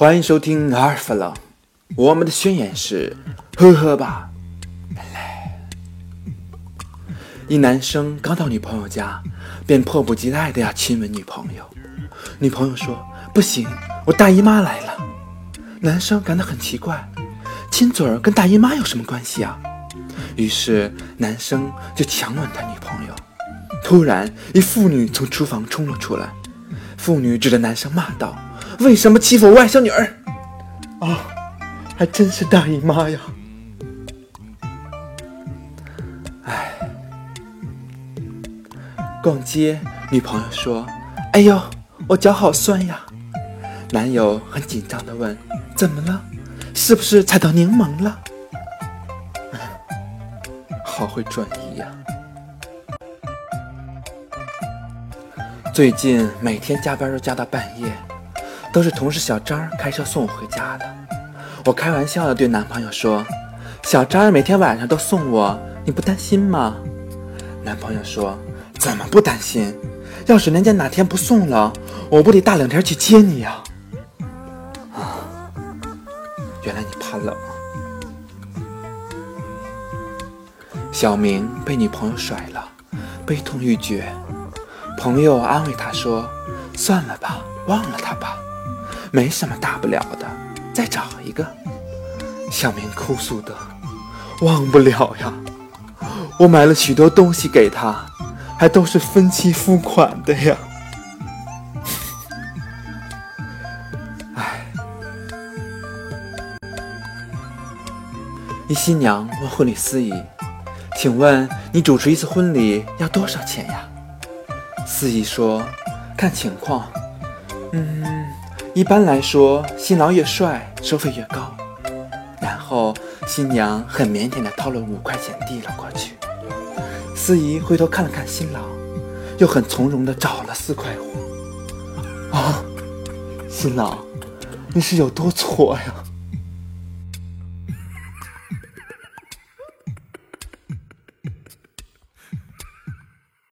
欢迎收听阿尔法朗，我们的宣言是：呵呵吧，一男生刚到女朋友家，便迫不及待的要亲吻女朋友。女朋友说：“不行，我大姨妈来了。”男生感到很奇怪，亲嘴儿跟大姨妈有什么关系啊？于是男生就强吻他女朋友。突然，一妇女从厨房冲了出来，妇女指着男生骂道：“为什么欺负外甥女儿？”啊，还真是大姨妈呀！哎，逛街，女朋友说：“哎呦，我脚好酸呀。”男友很紧张的问：“怎么了？是不是踩到柠檬了？”好会转移呀！最近每天加班都加到半夜，都是同事小张开车送我回家的。我开玩笑的对男朋友说：“小张每天晚上都送我，你不担心吗？”男朋友说：“怎么不担心？要是人家哪天不送了，我不得大冷天去接你呀？”啊，原来你怕冷。小明被女朋友甩了，悲痛欲绝。朋友安慰他说：“算了吧，忘了他吧，没什么大不了的，再找一个。”小明哭诉道：“忘不了呀，我买了许多东西给他，还都是分期付款的呀。”哎，一新娘问婚礼司仪：“请问你主持一次婚礼要多少钱呀？”司仪说：“看情况，嗯，一般来说，新郎越帅，收费越高。”然后新娘很腼腆地掏了五块钱递了过去。司仪回头看了看新郎，又很从容地找了四块五。啊，新郎，你是有多挫呀？